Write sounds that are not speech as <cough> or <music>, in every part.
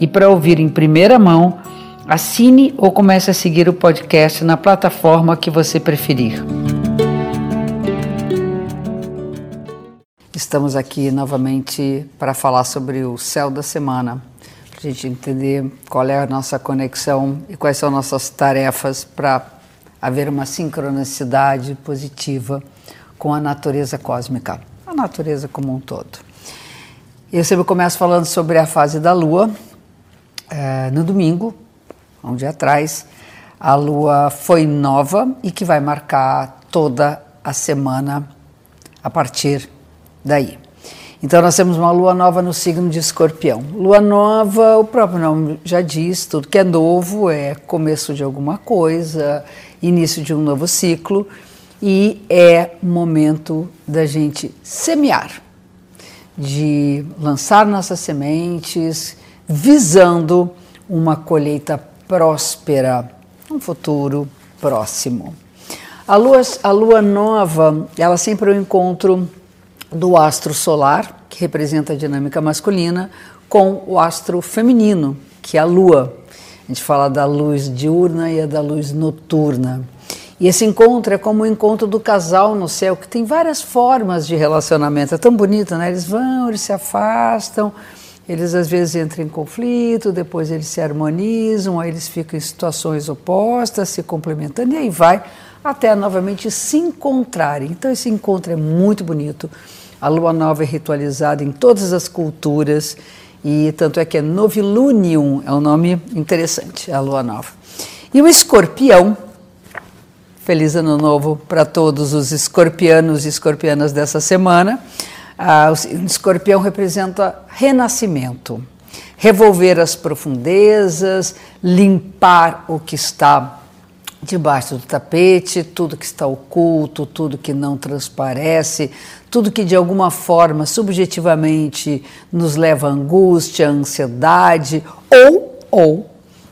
e para ouvir em primeira mão, assine ou comece a seguir o podcast na plataforma que você preferir. Estamos aqui novamente para falar sobre o céu da semana, para a gente entender qual é a nossa conexão e quais são nossas tarefas para haver uma sincronicidade positiva com a natureza cósmica, a natureza como um todo. Eu sempre começo falando sobre a fase da Lua. É, no domingo, um dia atrás, a Lua foi nova e que vai marcar toda a semana a partir daí. Então nós temos uma lua nova no signo de Escorpião. Lua nova, o próprio nome já diz, tudo que é novo é começo de alguma coisa, início de um novo ciclo e é momento da gente semear de lançar nossas sementes, visando uma colheita próspera, um futuro próximo. A lua, a lua nova, ela sempre é o um encontro do astro solar, que representa a dinâmica masculina, com o astro feminino, que é a lua. A gente fala da luz diurna e a da luz noturna. E esse encontro é como o encontro do casal no céu, que tem várias formas de relacionamento. É tão bonito, né? Eles vão, eles se afastam, eles às vezes entram em conflito, depois eles se harmonizam, aí eles ficam em situações opostas, se complementando, e aí vai até novamente se encontrarem. Então esse encontro é muito bonito. A lua nova é ritualizada em todas as culturas, e tanto é que é Novilunium, é um nome interessante, a lua nova. E o escorpião Feliz Ano Novo para todos os escorpianos e escorpianas dessa semana. Ah, o escorpião representa renascimento, revolver as profundezas, limpar o que está debaixo do tapete, tudo que está oculto, tudo que não transparece, tudo que de alguma forma, subjetivamente, nos leva à angústia, à ansiedade, ou, ou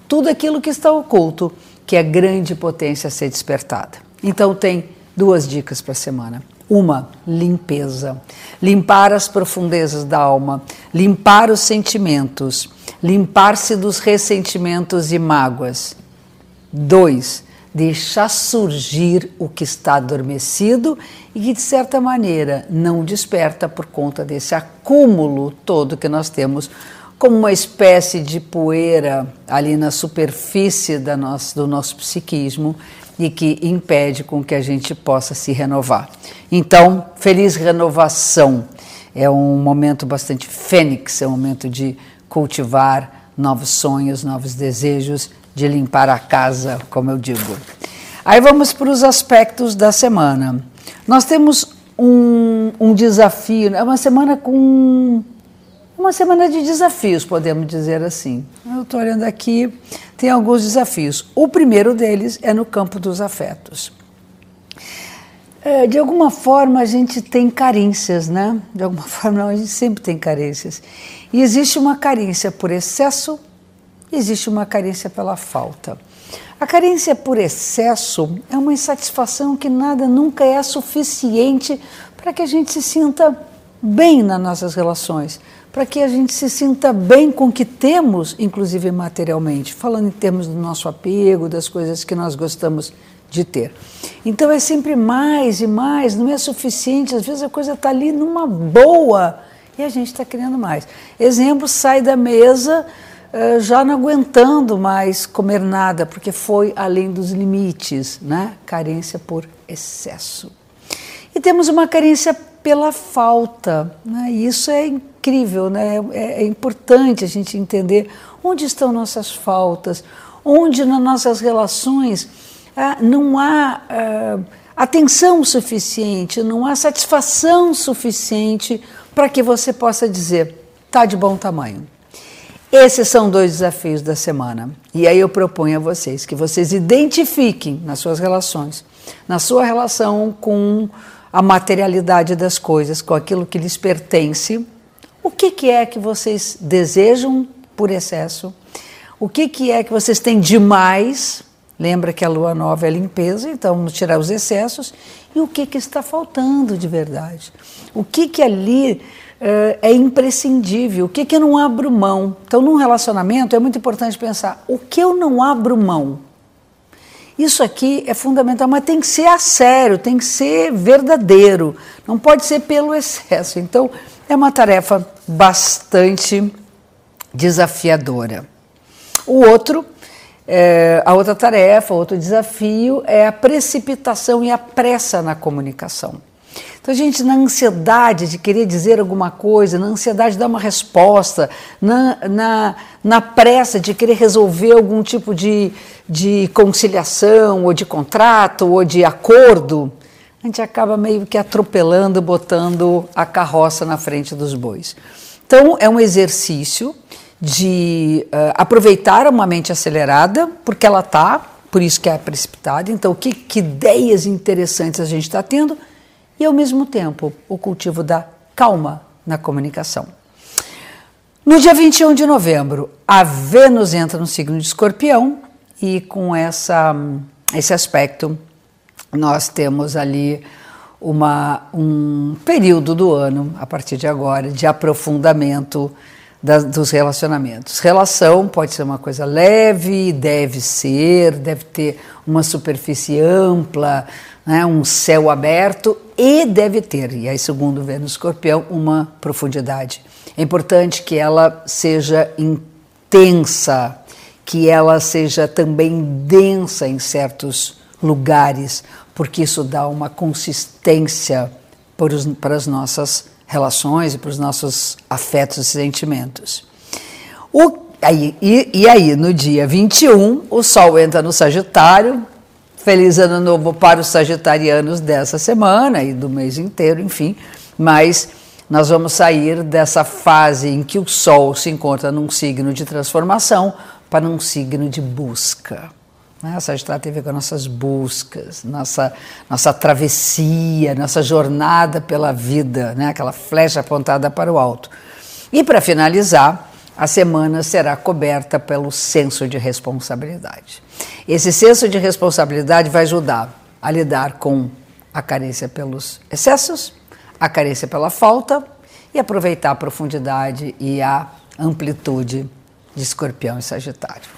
tudo aquilo que está oculto que é grande potência a ser despertada. Então tem duas dicas para a semana. Uma, limpeza. Limpar as profundezas da alma, limpar os sentimentos, limpar-se dos ressentimentos e mágoas. Dois, deixar surgir o que está adormecido e que, de certa maneira, não desperta por conta desse acúmulo todo que nós temos como uma espécie de poeira ali na superfície da nosso, do nosso psiquismo e que impede com que a gente possa se renovar. Então, feliz renovação. É um momento bastante fênix, é um momento de cultivar novos sonhos, novos desejos, de limpar a casa, como eu digo. Aí vamos para os aspectos da semana. Nós temos um, um desafio, é uma semana com uma semana de desafios, podemos dizer assim. Eu estou olhando aqui, tem alguns desafios. O primeiro deles é no campo dos afetos. É, de alguma forma a gente tem carências, né? De alguma <laughs> forma não, a gente sempre tem carências. E existe uma carência por excesso, existe uma carência pela falta. A carência por excesso é uma insatisfação que nada nunca é suficiente para que a gente se sinta bem nas nossas relações para que a gente se sinta bem com o que temos, inclusive materialmente, falando em termos do nosso apego, das coisas que nós gostamos de ter. Então é sempre mais e mais, não é suficiente, às vezes a coisa está ali numa boa e a gente está querendo mais. Exemplo, sai da mesa uh, já não aguentando mais comer nada, porque foi além dos limites, né? Carência por excesso. E temos uma carência pela falta, né? Isso é incrível, né? É, é, importante a gente entender onde estão nossas faltas, onde nas nossas relações ah, não há ah, atenção suficiente, não há satisfação suficiente para que você possa dizer está de bom tamanho. Esses são dois desafios da semana. E aí eu proponho a vocês que vocês identifiquem nas suas relações, na sua relação com a materialidade das coisas, com aquilo que lhes pertence, o que, que é que vocês desejam por excesso, o que, que é que vocês têm demais. Lembra que a lua nova é limpeza, então vamos tirar os excessos. E o que, que está faltando de verdade? O que, que ali uh, é imprescindível? O que, que eu não abro mão? Então, num relacionamento, é muito importante pensar: o que eu não abro mão? Isso aqui é fundamental, mas tem que ser a sério, tem que ser verdadeiro, não pode ser pelo <laughs> excesso. Então, é uma tarefa bastante desafiadora. O outro, é, a outra tarefa, outro desafio é a precipitação e a pressa na comunicação. Então, a gente, na ansiedade de querer dizer alguma coisa, na ansiedade de dar uma resposta, na, na, na pressa de querer resolver algum tipo de, de conciliação, ou de contrato, ou de acordo, a gente acaba meio que atropelando, botando a carroça na frente dos bois. Então, é um exercício de uh, aproveitar uma mente acelerada, porque ela está, por isso que é precipitada. Então, que, que ideias interessantes a gente está tendo e, ao mesmo tempo, o cultivo da calma na comunicação. No dia 21 de novembro, a Vênus entra no signo de Escorpião e com essa, esse aspecto nós temos ali uma, um período do ano, a partir de agora, de aprofundamento dos relacionamentos. Relação pode ser uma coisa leve, deve ser, deve ter uma superfície ampla, né, um céu aberto e deve ter, e aí segundo Vênus Escorpião, uma profundidade. É importante que ela seja intensa, que ela seja também densa em certos lugares, porque isso dá uma consistência para, para as nossas relações e para os nossos afetos e sentimentos. O, aí, e, e aí, no dia 21, o Sol entra no Sagitário, Feliz ano novo para os sagitarianos dessa semana e do mês inteiro, enfim. Mas nós vamos sair dessa fase em que o Sol se encontra num signo de transformação para um signo de busca. Né? Sagitário tem a ver com nossas buscas, nossa, nossa travessia, nossa jornada pela vida, né? aquela flecha apontada para o alto. E para finalizar, a semana será coberta pelo senso de responsabilidade. Esse senso de responsabilidade vai ajudar a lidar com a carência pelos excessos, a carência pela falta e aproveitar a profundidade e a amplitude de Escorpião e Sagitário.